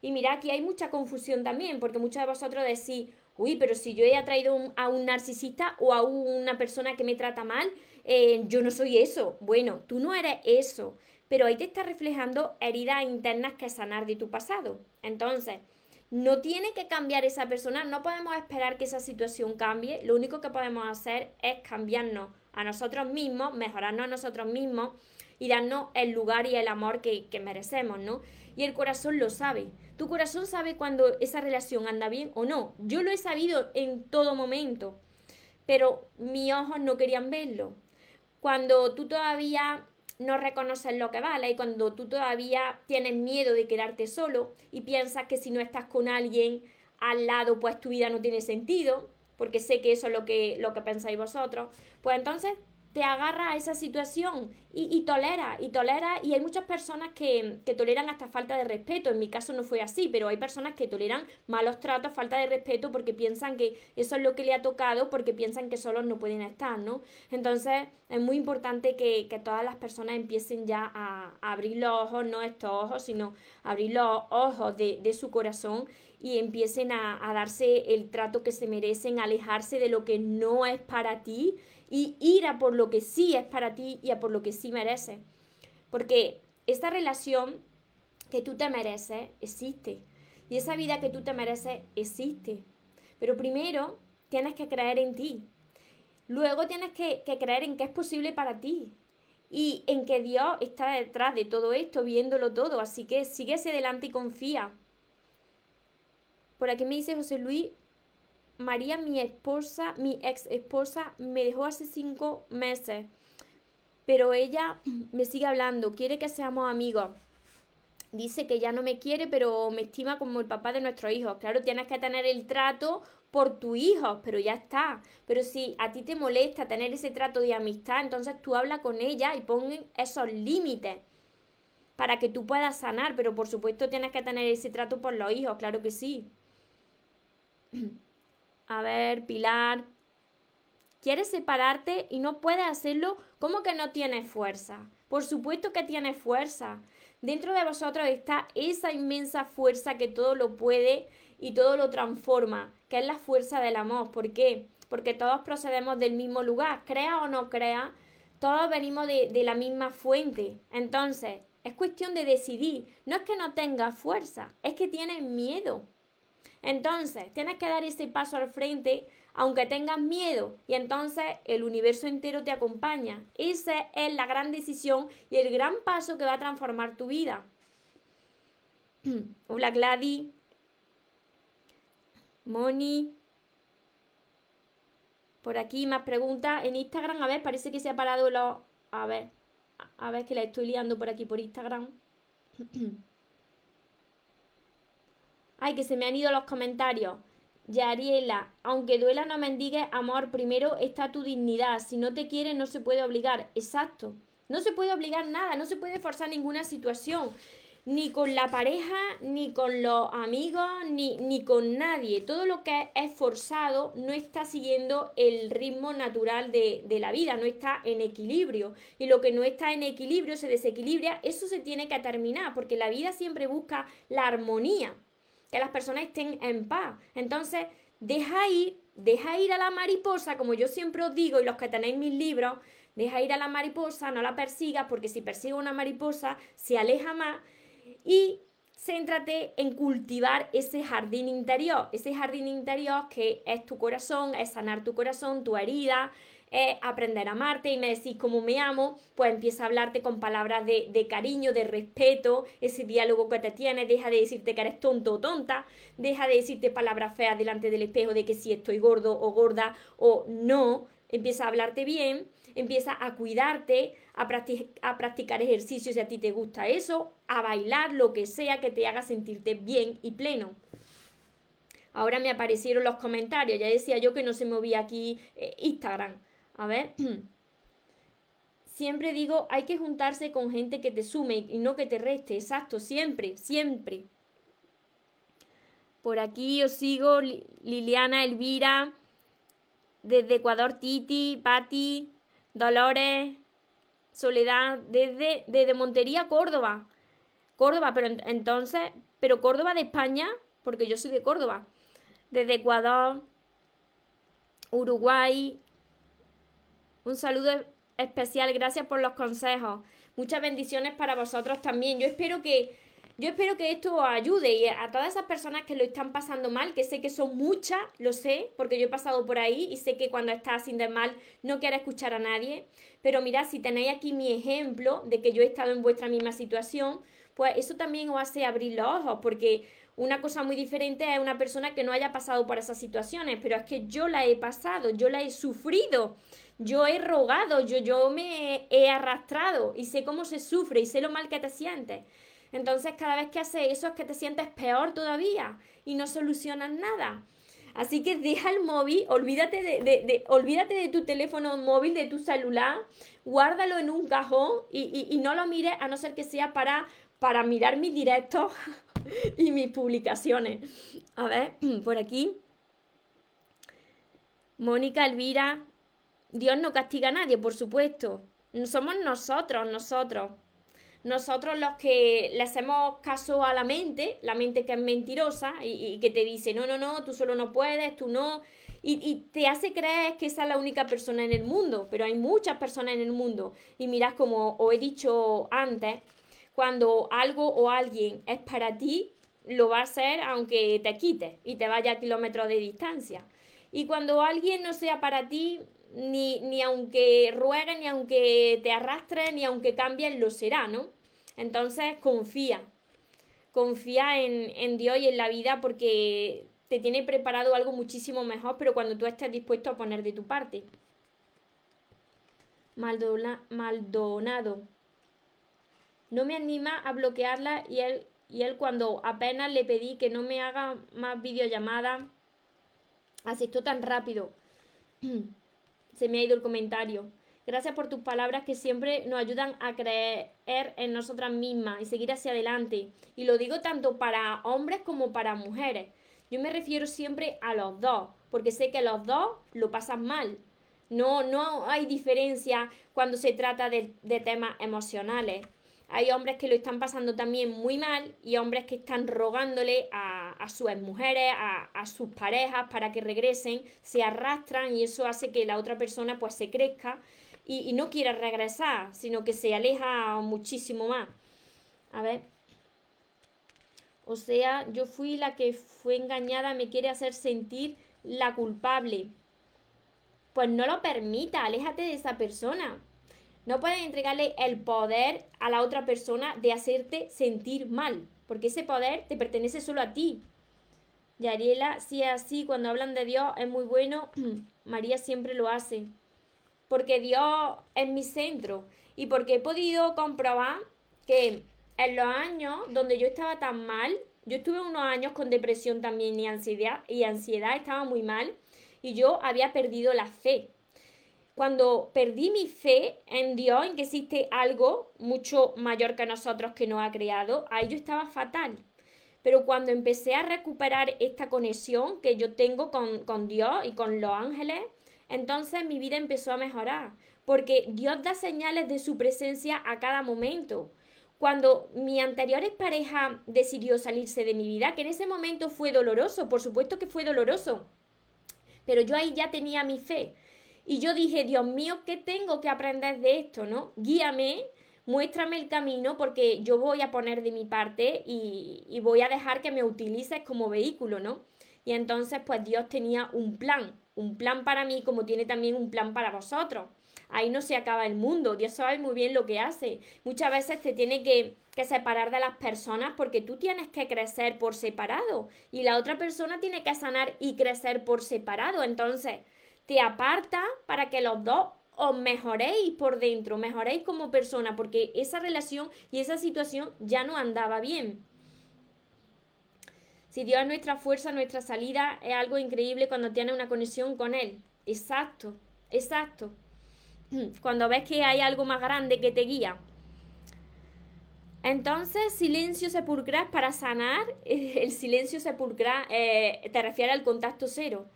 Y mira, aquí hay mucha confusión también, porque muchos de vosotros decís, uy, pero si yo he atraído a un narcisista o a una persona que me trata mal, eh, yo no soy eso. Bueno, tú no eres eso, pero ahí te está reflejando heridas internas que sanar de tu pasado. Entonces, no tiene que cambiar esa persona, no podemos esperar que esa situación cambie, lo único que podemos hacer es cambiarnos a nosotros mismos, mejorarnos a nosotros mismos y darnos el lugar y el amor que, que merecemos, ¿no? Y el corazón lo sabe. Tu corazón sabe cuando esa relación anda bien o no. Yo lo he sabido en todo momento, pero mis ojos no querían verlo cuando tú todavía no reconoces lo que vale y cuando tú todavía tienes miedo de quedarte solo y piensas que si no estás con alguien al lado, pues tu vida no tiene sentido, porque sé que eso es lo que, lo que pensáis vosotros, pues entonces te agarra a esa situación y, tolera, y tolera, y hay muchas personas que, toleran hasta falta de respeto, en mi caso no fue así, pero hay personas que toleran malos tratos, falta de respeto, porque piensan que eso es lo que le ha tocado, porque piensan que solos no pueden estar, ¿no? Entonces es muy importante que, todas las personas empiecen ya a, abrir los ojos, no estos ojos, sino abrir los ojos de, de su corazón y empiecen a, a darse el trato que se merecen, alejarse de lo que no es para ti y ir a por lo que sí es para ti y a por lo que sí mereces. Porque esta relación que tú te mereces existe. Y esa vida que tú te mereces existe. Pero primero tienes que creer en ti. Luego tienes que, creer en que es posible para ti. Y en que Dios está detrás de todo esto, viéndolo todo. Así que sigue hacia adelante y confía. Por aquí me dice José Luis, María, mi esposa, mi ex esposa, me dejó hace cinco meses, pero ella me sigue hablando, quiere que seamos amigos. Dice que ya no me quiere, pero me estima como el papá de nuestros hijos. Claro, tienes que tener el trato por tu hijo, pero ya está. Pero si a ti te molesta tener ese trato de amistad, entonces tú habla con ella y pon esos límites para que tú puedas sanar. Pero por supuesto tienes que tener ese trato por los hijos, claro que sí. A ver, Pilar. ¿Quieres separarte y no puedes hacerlo? ¿Cómo que no tienes fuerza? Por supuesto que tienes fuerza. Dentro de vosotros está esa inmensa fuerza que todo lo puede y todo lo transforma, que es la fuerza del amor. ¿Por qué? Porque todos procedemos del mismo lugar, crea o no crea, todos venimos de, de la misma fuente. Entonces, es cuestión de decidir. No es que no tengas fuerza, es que tienes miedo. Entonces, tienes que dar ese paso al frente, aunque tengas miedo, y entonces el universo entero te acompaña. Esa es la gran decisión y el gran paso que va a transformar tu vida. Hola Gladys. Moni. Por aquí más preguntas. En Instagram, a ver, parece que se ha parado los... A ver, a ver que la estoy liando por aquí por Instagram. Ay, que se me han ido los comentarios. Yariela, aunque duela, no mendigues amor. Primero está tu dignidad. Si no te quiere, no se puede obligar. Exacto. No se puede obligar nada, no se puede forzar ninguna situación. Ni con la pareja, ni con los amigos, ni, ni con nadie. Todo lo que es forzado no está siguiendo el ritmo natural de, de la vida, no está en equilibrio. Y lo que no está en equilibrio se desequilibra, eso se tiene que terminar, porque la vida siempre busca la armonía que las personas estén en paz. Entonces, deja ir, deja ir a la mariposa, como yo siempre os digo, y los que tenéis mis libros, deja ir a la mariposa, no la persigas, porque si persigue una mariposa, se aleja más. Y céntrate en cultivar ese jardín interior, ese jardín interior que es tu corazón, es sanar tu corazón, tu herida, es aprender a amarte. Y me decís cómo me amo, pues empieza a hablarte con palabras de, de, cariño, de respeto, ese diálogo que te tienes, deja de decirte que eres tonto o tonta, deja de decirte palabras feas delante del espejo de que si estoy gordo o gorda o no, empieza a hablarte bien, empieza a cuidarte, a, practicar ejercicios si a ti te gusta eso, a bailar, lo que sea que te haga sentirte bien y pleno. Ahora me aparecieron los comentarios, ya decía yo que no se movía aquí eh, Instagram. A ver. Siempre digo, hay que juntarse con gente que te sume y no que te reste. Exacto, siempre, siempre. Por aquí os sigo Liliana, Elvira, desde Ecuador, Titi, Patti, Dolores, Soledad, desde, desde Montería, Córdoba. Córdoba, pero entonces, pero Córdoba de España, porque yo soy de Córdoba. Desde Ecuador, Uruguay, un saludo especial, gracias por los consejos. Muchas bendiciones para vosotros también. Yo espero que yo espero que esto os ayude y a todas esas personas que lo están pasando mal, que sé que son muchas, lo sé, porque yo he pasado por ahí y sé que cuando estás de mal no quieres escuchar a nadie. Pero mirad, si tenéis aquí mi ejemplo de que yo he estado en vuestra misma situación, pues eso también os hace abrir los ojos, porque una cosa muy diferente es una persona que no haya pasado por esas situaciones, pero es que yo la he pasado, yo la he sufrido yo he rogado, yo, yo me he arrastrado y sé cómo se sufre y sé lo mal que te sientes. Entonces cada vez que haces eso es que te sientes peor todavía y no solucionas nada. Así que deja el móvil, olvídate de, olvídate de tu teléfono móvil, de tu celular, guárdalo en un cajón y, no lo mires a no ser que sea para, para mirar mis directos y mis publicaciones. A ver, por aquí. Mónica, Elvira, Dios no castiga a nadie, por supuesto. Somos nosotros, nosotros. Nosotros los que le hacemos caso a la mente, la mente que es mentirosa y, que te dice, no, no, no, tú solo no puedes, tú no. Y, y, te hace creer que esa es la única persona en el mundo, pero hay muchas personas en el mundo. Y mirad, como os he dicho antes, cuando algo o alguien es para ti, lo va a ser aunque te quites y te vaya a kilómetros de distancia. Y cuando alguien no sea para ti, ni, ni aunque ruegue, ni aunque te arrastre, ni aunque cambien, lo será, ¿no? Entonces confía, confía en, en Dios y en la vida porque te tiene preparado algo muchísimo mejor, pero cuando tú estés dispuesto a poner de tu parte. Maldonado. No me anima a bloquearla y él, y él cuando apenas le pedí que no me haga más videollamadas, asistió tan rápido. Se me ha ido el comentario. Gracias por tus palabras que siempre nos ayudan a creer en nosotras mismas y seguir hacia adelante. Y lo digo tanto para hombres como para mujeres. Yo me refiero siempre a los dos, porque sé que los dos lo pasan mal. No, no hay diferencia cuando se trata de, de temas emocionales. Hay hombres que lo están pasando también muy mal y hombres que están rogándole a, a sus mujeres, a, sus parejas para que regresen, se arrastran y eso hace que la otra persona pues se crezca y, y no quiera regresar, sino que se aleja muchísimo más. A ver. O sea, yo fui la que fue engañada, me quiere hacer sentir la culpable. Pues no lo permita, aléjate de esa persona. No puedes entregarle el poder a la otra persona de hacerte sentir mal, porque ese poder te pertenece solo a ti. Y Ariela, si es así, cuando hablan de Dios es muy bueno, María siempre lo hace. Porque Dios es mi centro y porque he podido comprobar que en los años donde yo estaba tan mal, yo estuve unos años con depresión también y ansiedad, y ansiedad estaba muy mal y yo había perdido la fe cuando perdí mi fe en Dios, en que existe algo mucho mayor que nosotros que nos ha creado, ahí yo estaba fatal. Pero cuando empecé a recuperar esta conexión que yo tengo con, con Dios y con los ángeles, entonces mi vida empezó a mejorar. Porque Dios da señales de su presencia a cada momento. Cuando mi anterior pareja decidió salirse de mi vida, que en ese momento fue doloroso, por supuesto que fue doloroso, pero yo ahí ya tenía mi fe. Y yo dije, Dios mío, ¿qué tengo que aprender de esto, no? Guíame, muéstrame el camino porque yo voy a poner de mi parte y, voy a dejar que me utilices como vehículo, ¿no? Y entonces, pues Dios tenía un plan, un plan para mí como tiene también un plan para vosotros. Ahí no se acaba el mundo, Dios sabe muy bien lo que hace. Muchas veces te tiene que, que separar de las personas porque tú tienes que crecer por separado y la otra persona tiene que sanar y crecer por separado. Entonces, te aparta para que los dos os mejoréis por dentro, mejoréis como persona, porque esa relación y esa situación ya no andaba bien. Si Dios es nuestra fuerza, nuestra salida, es algo increíble cuando tienes una conexión con Él. Exacto, exacto. Cuando ves que hay algo más grande que te guía. Entonces, silencio sepulcral para sanar, el silencio sepulcral eh, te refiere al contacto cero.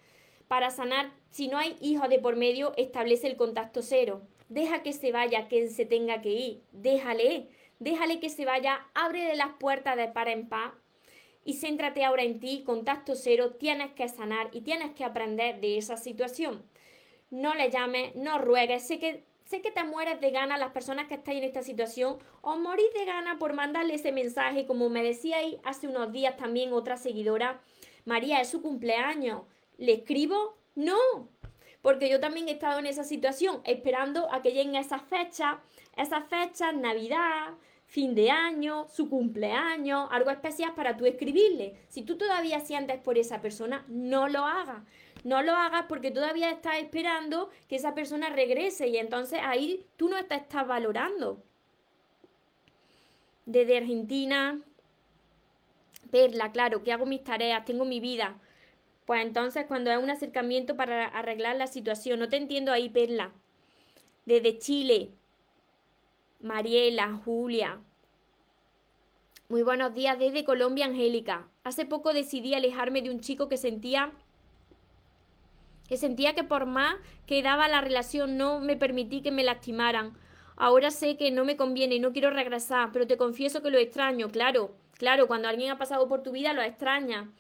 Para sanar, si no hay hijos de por medio, establece el contacto cero. Deja que se vaya que se tenga que ir. Déjale, déjale que se vaya, ábrele las puertas de par en par. Y céntrate ahora en ti, contacto cero, tienes que sanar y tienes que aprender de esa situación. No le llames, no ruegues, sé que, sé que te mueres de gana las personas que estáis en esta situación o morís de gana por mandarle ese mensaje, como me decíais hace unos días también otra seguidora, María, es su cumpleaños, ¿Le escribo? No, porque yo también he estado en esa situación, esperando a que lleguen esas fechas, esas fechas, Navidad, fin de año, su cumpleaños, algo especial para tú escribirle. Si tú todavía sientes por esa persona, no lo hagas. No lo hagas porque todavía estás esperando que esa persona regrese y entonces ahí tú no te estás valorando. Desde Argentina, Perla, claro, que hago mis tareas, tengo mi vida Pues entonces cuando es un acercamiento para arreglar la situación, no te entiendo ahí, Perla. Desde Chile, Mariela, Julia. Muy buenos días desde Colombia, Angélica. Hace poco decidí alejarme de un chico que sentía que sentía que por más que daba la relación no me permití que me lastimaran. Ahora sé que no me conviene y no quiero regresar, pero te confieso que lo extraño, claro, claro, cuando alguien ha pasado por tu vida lo extraña.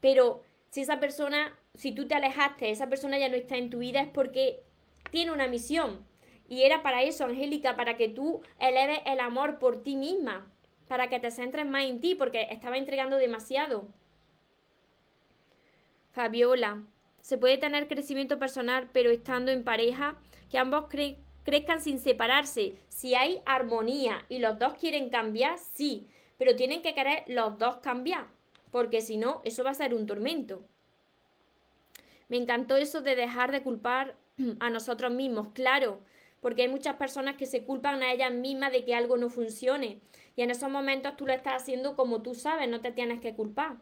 Pero si esa persona, si tú te alejaste, esa persona ya no está en tu vida, es porque tiene una misión. Y era para eso, Angélica, para que tú eleves el amor por ti misma, para que te centres más en ti, porque estaba entregando demasiado. Fabiola, se puede tener crecimiento personal, pero estando en pareja, que ambos crezcan sin separarse. Si hay armonía y los dos quieren cambiar, sí, pero tienen que querer los dos cambiar, porque si no, eso va a ser un tormento. Me encantó eso de dejar de culpar a nosotros mismos, claro, porque hay muchas personas que se culpan a ellas mismas de que algo no funcione. Y en esos momentos tú lo estás haciendo como tú sabes, no te tienes que culpar.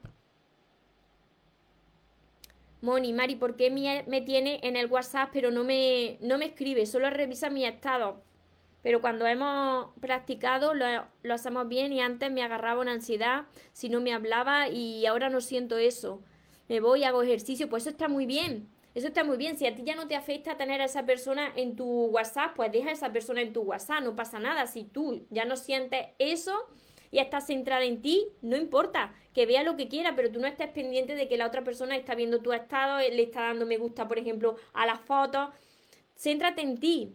Moni, Mari, ¿por qué me, tiene en el WhatsApp pero no me, no me escribe? Solo revisa mi estado. Pero cuando hemos practicado lo, lo, hacemos bien y antes me agarraba una ansiedad si no me hablaba y ahora no siento eso. Me voy, hago ejercicio, pues eso está muy bien. Eso está muy bien. Si a ti ya no te afecta tener a esa persona en tu WhatsApp, pues deja a esa persona en tu WhatsApp, no pasa nada. Si tú ya no sientes eso, y estás centrada en ti, no importa, que vea lo que quiera, pero tú no estés pendiente de que la otra persona está viendo tu estado, le está dando me gusta, por ejemplo, a las fotos. Céntrate en ti.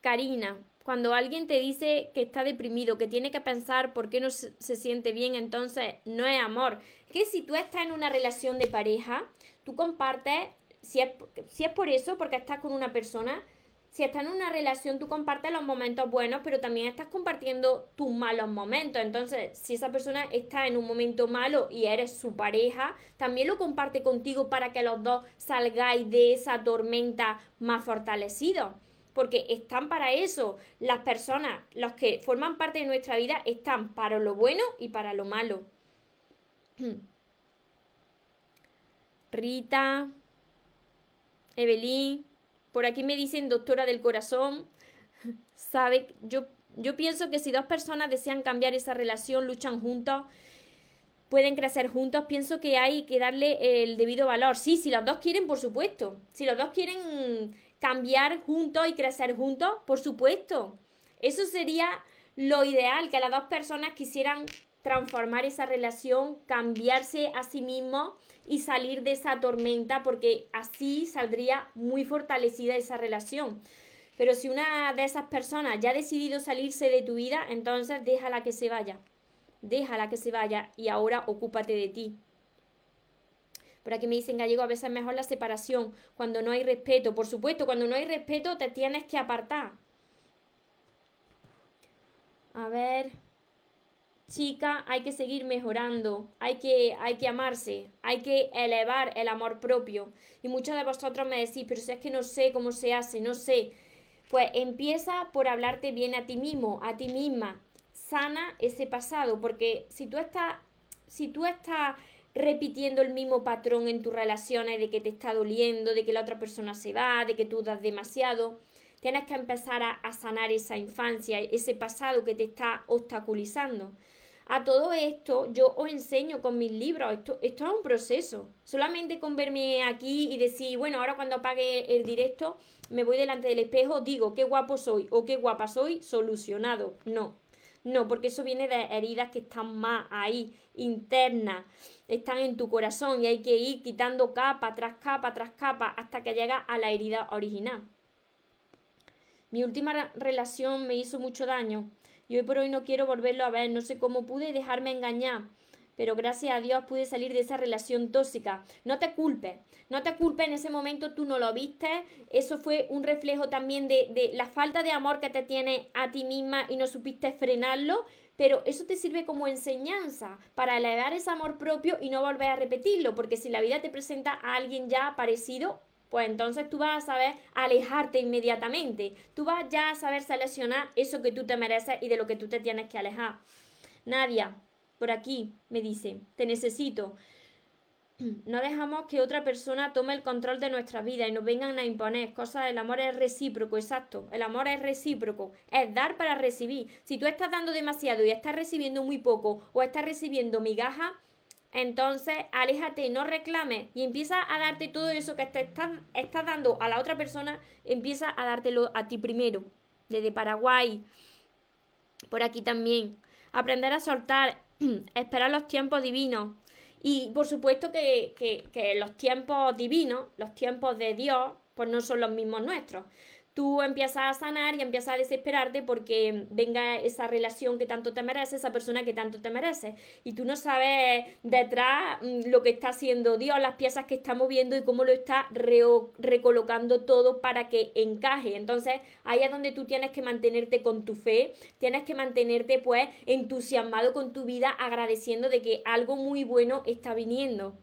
Karina, cuando alguien te dice que está deprimido, que tiene que pensar por qué no se, siente bien, entonces no es amor. Que si tú estás en una relación de pareja, tú compartes, si es, si es por eso, porque estás con una persona, si estás en una relación, tú compartes los momentos buenos, pero también estás compartiendo tus malos momentos. Entonces, si esa persona está en un momento malo y eres su pareja, también lo comparte contigo para que los dos salgáis de esa tormenta más fortalecidos. Porque están para eso. Las personas, los que forman parte de nuestra vida, están para lo bueno y para lo malo. Rita, Evelyn, por aquí me dicen doctora del corazón. Sabe, yo, yo pienso que si dos personas desean cambiar esa relación, luchan juntos, pueden crecer juntos, pienso que hay que darle el debido valor. Sí, si los dos quieren, por supuesto. Si los dos quieren cambiar juntos y crecer juntos, por supuesto. Eso sería lo ideal, que las dos personas quisieran transformar esa relación, cambiarse a sí mismos y salir de esa tormenta porque así saldría muy fortalecida esa relación. Pero si una de esas personas ya ha decidido salirse de tu vida, entonces déjala que se vaya. Déjala que se vaya y ahora ocúpate de ti. Por aquí me dicen gallego, a veces es mejor la separación, cuando no hay respeto. Por supuesto, cuando no hay respeto te tienes que apartar. A ver chica, hay que seguir mejorando, hay que, hay que amarse, hay que elevar el amor propio. Y muchos de vosotros me decís, pero si es que no sé cómo se hace, no sé. Pues empieza por hablarte bien a ti mismo, a ti misma. Sana ese pasado, porque si tú estás, si tú estás repitiendo el mismo patrón en tus relaciones de que te está doliendo, de que la otra persona se va, de que tú das demasiado, tienes que empezar a, sanar esa infancia, ese pasado que te está obstaculizando. A todo esto yo os enseño con mis libros, esto, esto es un proceso. Solamente con verme aquí y decir, bueno, ahora cuando apague el directo me voy delante del espejo, digo, qué guapo soy o qué guapa soy, solucionado. No, no, porque eso viene de heridas que están más ahí, internas, están en tu corazón y hay que ir quitando capa tras capa tras capa hasta que llega a la herida original. Mi última relación me hizo mucho daño y hoy por hoy no quiero volverlo a ver, no sé cómo pude dejarme engañar, pero gracias a Dios pude salir de esa relación tóxica. No te culpes, no te culpes, en ese momento tú no lo viste, eso fue un reflejo también de, de la falta de amor que te tiene a ti misma y no supiste frenarlo, pero eso te sirve como enseñanza para elevar ese amor propio y no volver a repetirlo, porque si la vida te presenta a alguien ya parecido, pues entonces tú vas a saber alejarte inmediatamente. Tú vas ya a saber seleccionar eso que tú te mereces y de lo que tú te tienes que alejar. Nadia, por aquí, me dice, te necesito. no dejamos que otra persona tome el control de nuestra vida y nos vengan a imponer cosas. El amor es recíproco, exacto. El amor es recíproco. Es dar para recibir. Si tú estás dando demasiado y estás recibiendo muy poco o estás recibiendo migaja, entonces aléjate, no reclames y empieza a darte todo eso que te estás, estás dando a la otra persona, empieza a dártelo a ti primero. Desde Paraguay, por aquí también. Aprender a soltar, esperar los tiempos divinos. Y por supuesto que, que, los tiempos divinos, los tiempos de Dios, pues no son los mismos nuestros tú empiezas a sanar y empiezas a desesperarte porque venga esa relación que tanto te merece, esa persona que tanto te merece. Y tú no sabes detrás mm, lo que está haciendo Dios, las piezas que está moviendo y cómo lo está recolocando todo para que encaje. Entonces, ahí es donde tú tienes que mantenerte con tu fe, tienes que mantenerte pues entusiasmado con tu vida, agradeciendo de que algo muy bueno está viniendo.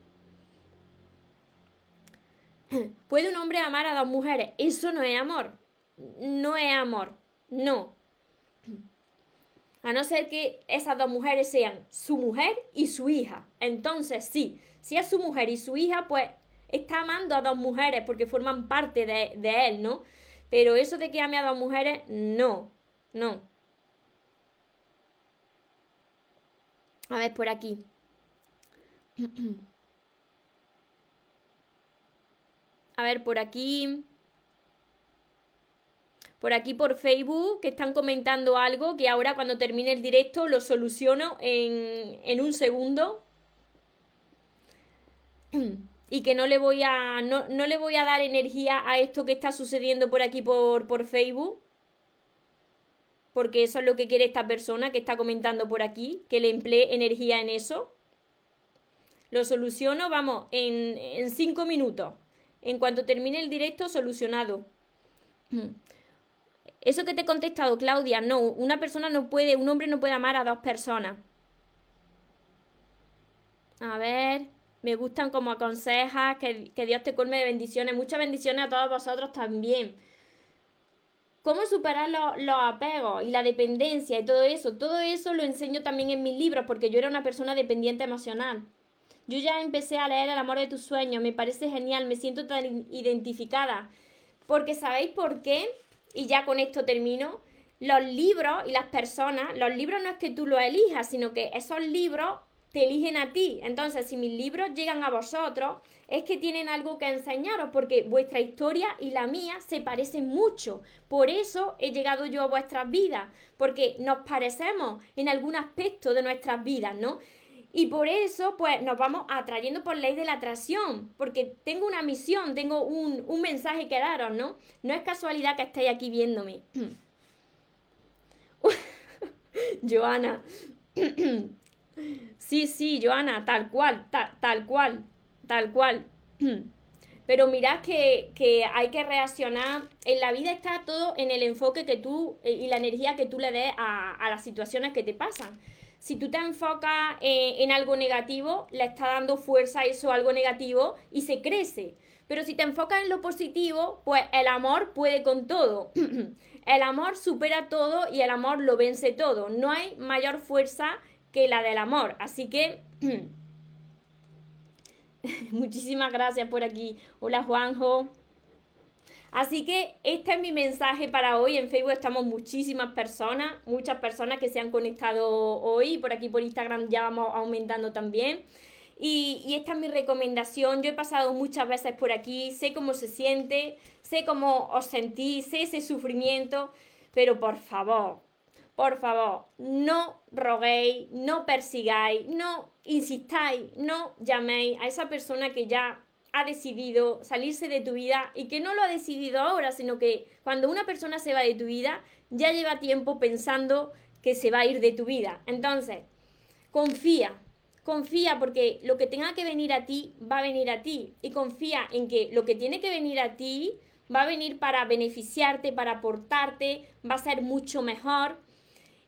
¿Puede un hombre amar a dos mujeres? Eso no es amor. No es amor. No. A no ser que esas dos mujeres sean su mujer y su hija. Entonces, sí, si es su mujer y su hija, pues está amando a dos mujeres porque forman parte de, él, ¿no? Pero eso de que ame a dos mujeres, no. No. A ver, por aquí. A ver, por aquí. Por aquí por Facebook, que están comentando algo que ahora cuando termine el directo lo soluciono en, en un segundo. Y que no le voy a. No, no, le voy a dar energía a esto que está sucediendo por aquí por, por Facebook. Porque eso es lo que quiere esta persona que está comentando por aquí, que le emplee energía en eso. Lo soluciono, vamos, en, en cinco minutos. En cuanto termine el directo, solucionado. Eso que te he contestado, Claudia, no, una persona no puede, un hombre no puede amar a dos personas. A ver, me gustan como aconsejas, que, Dios te colme de bendiciones. Muchas bendiciones a todos vosotros también. ¿Cómo superar los apegos y la dependencia y todo eso? Todo eso lo enseño también en mis libros porque yo era una persona dependiente emocional. Yo ya empecé a leer El amor de tus sueños, me parece genial, me siento tan identificada. Porque ¿sabéis por qué? Y ya con esto termino. Los libros y las personas, los libros no es que tú los elijas, sino que esos libros te eligen a ti. Entonces, si mis libros llegan a vosotros, es que tienen algo que enseñaros, porque vuestra historia y la mía se parecen mucho. Por eso he llegado yo a vuestras vidas, porque nos parecemos en algún aspecto de nuestras vidas, ¿no? Y por eso, pues, nos vamos atrayendo por ley de la atracción, porque tengo una misión, tengo un, mensaje que daros, ¿no? No es casualidad que estéis aquí viéndome. Joana. sí, sí, Joana, tal cual, tal cual, tal cual. Pero mirad que, hay que reaccionar. En la vida está todo en el enfoque que tú eh, y la energía que tú le des a, a las situaciones que te pasan si tú te enfocas eh, en algo negativo, le está dando fuerza a eso, algo negativo, y se crece. Pero si te enfocas en lo positivo, pues el amor puede con todo. el amor supera todo y el amor lo vence todo. No hay mayor fuerza que la del amor. Así que... Muchísimas gracias por aquí. Hola Juanjo. Así que este es mi mensaje para hoy. En Facebook estamos muchísimas personas, muchas personas que se han conectado hoy. Por aquí por Instagram ya vamos aumentando también. Y, esta es mi recomendación. Yo he pasado muchas veces por aquí, sé cómo se siente, sé cómo os sentís, sé ese sufrimiento, pero por favor, por favor, no roguéis, no persigáis, no insistáis, no llaméis a esa persona que ya ha decidido salirse de tu vida y que no lo ha decidido ahora, sino que cuando una persona se va de tu vida, ya lleva tiempo pensando que se va a ir de tu vida. Entonces, confía, confía porque lo que tenga que venir a ti va a venir a ti. Y confía en que lo que tiene que venir a ti va a venir para beneficiarte, para aportarte, va a ser mucho mejor.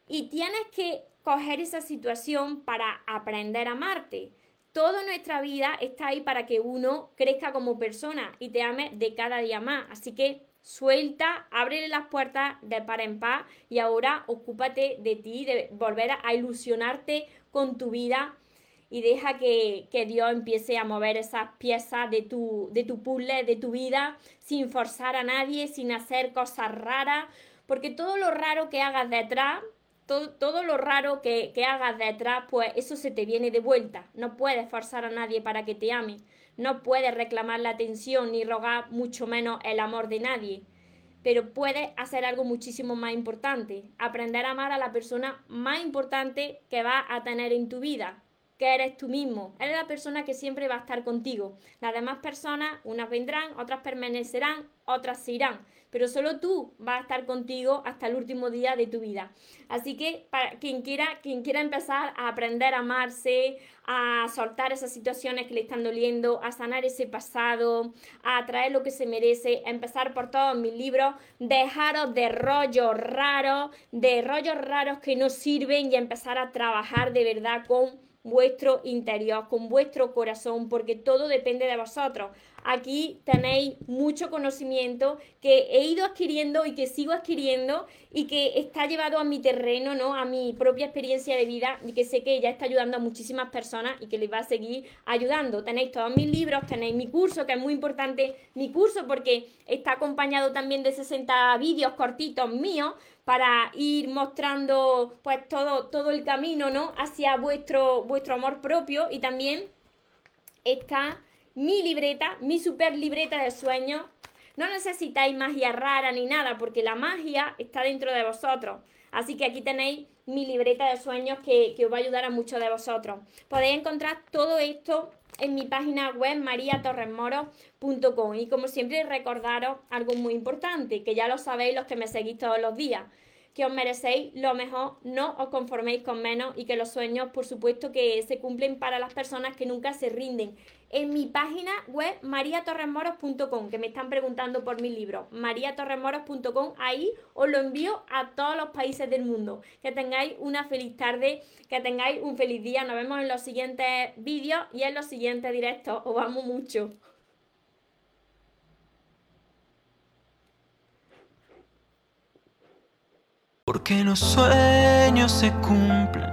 Y tienes que coger esa situación para aprender a amarte toda nuestra vida está ahí para que uno crezca como persona y te ame de cada día más. Así que suelta, ábrele las puertas de par en paz y ahora ocúpate de ti, de volver a ilusionarte con tu vida y deja que, Dios empiece a mover esas piezas de tu, de tu puzzle, de tu vida, sin forzar a nadie, sin hacer cosas raras, porque todo lo raro que hagas detrás, todo, lo raro que, que hagas detrás, pues eso se te viene de vuelta. No puedes forzar a nadie para que te ame, no puedes reclamar la atención ni rogar mucho menos el amor de nadie pero puedes hacer algo muchísimo más importante, aprender a amar a la persona más importante que vas a tener en tu vida, que eres tú mismo. Eres la persona que siempre va a estar contigo. Las demás personas, unas vendrán, otras permanecerán, otras se irán. Pero solo tú vas a estar contigo hasta el último día de tu vida. Así que para quien quiera, quien quiera empezar a aprender a amarse, a soltar esas situaciones que le están doliendo, a sanar ese pasado, a traer lo que se merece, a empezar por todos mis libros, dejaros de rollos raros, de rollos raros que no sirven y empezar a trabajar de verdad con vuestro interior, con vuestro corazón, porque todo depende de vosotros. Aquí tenéis mucho conocimiento que he ido adquiriendo y que sigo adquiriendo y que está llevado a mi terreno, ¿no? A mi propia experiencia de vida y que sé que ya está ayudando a muchísimas personas y que les va a seguir ayudando. Tenéis todos mis libros, tenéis mi curso, que es muy importante mi curso porque está acompañado también de 60 vídeos cortitos míos para ir mostrando pues todo, todo el camino, ¿no? Hacia vuestro, vuestro amor propio y también está mi libreta, mi super libreta de sueños. No necesitáis magia rara ni nada porque la magia está dentro de vosotros. Así que aquí tenéis mi libreta de sueños que, os va a ayudar a muchos de vosotros. Podéis encontrar todo esto en mi página web mariatorresmoro.com y como siempre recordaros algo muy importante, que ya lo sabéis los que me seguís todos los días, que os merecéis lo mejor, no os conforméis con menos y que los sueños, por supuesto, que se cumplen para las personas que nunca se rinden. En mi página web mariatorremoros.com, que me están preguntando por mi libro, mariatorremoros.com, ahí os lo envío a todos los países del mundo. Que tengáis una feliz tarde, que tengáis un feliz día. Nos vemos en los siguientes vídeos y en los siguientes directos. Os amo mucho. Porque los sueños se cumplen,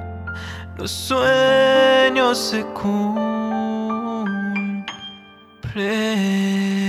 los sueños se cumplen. pray.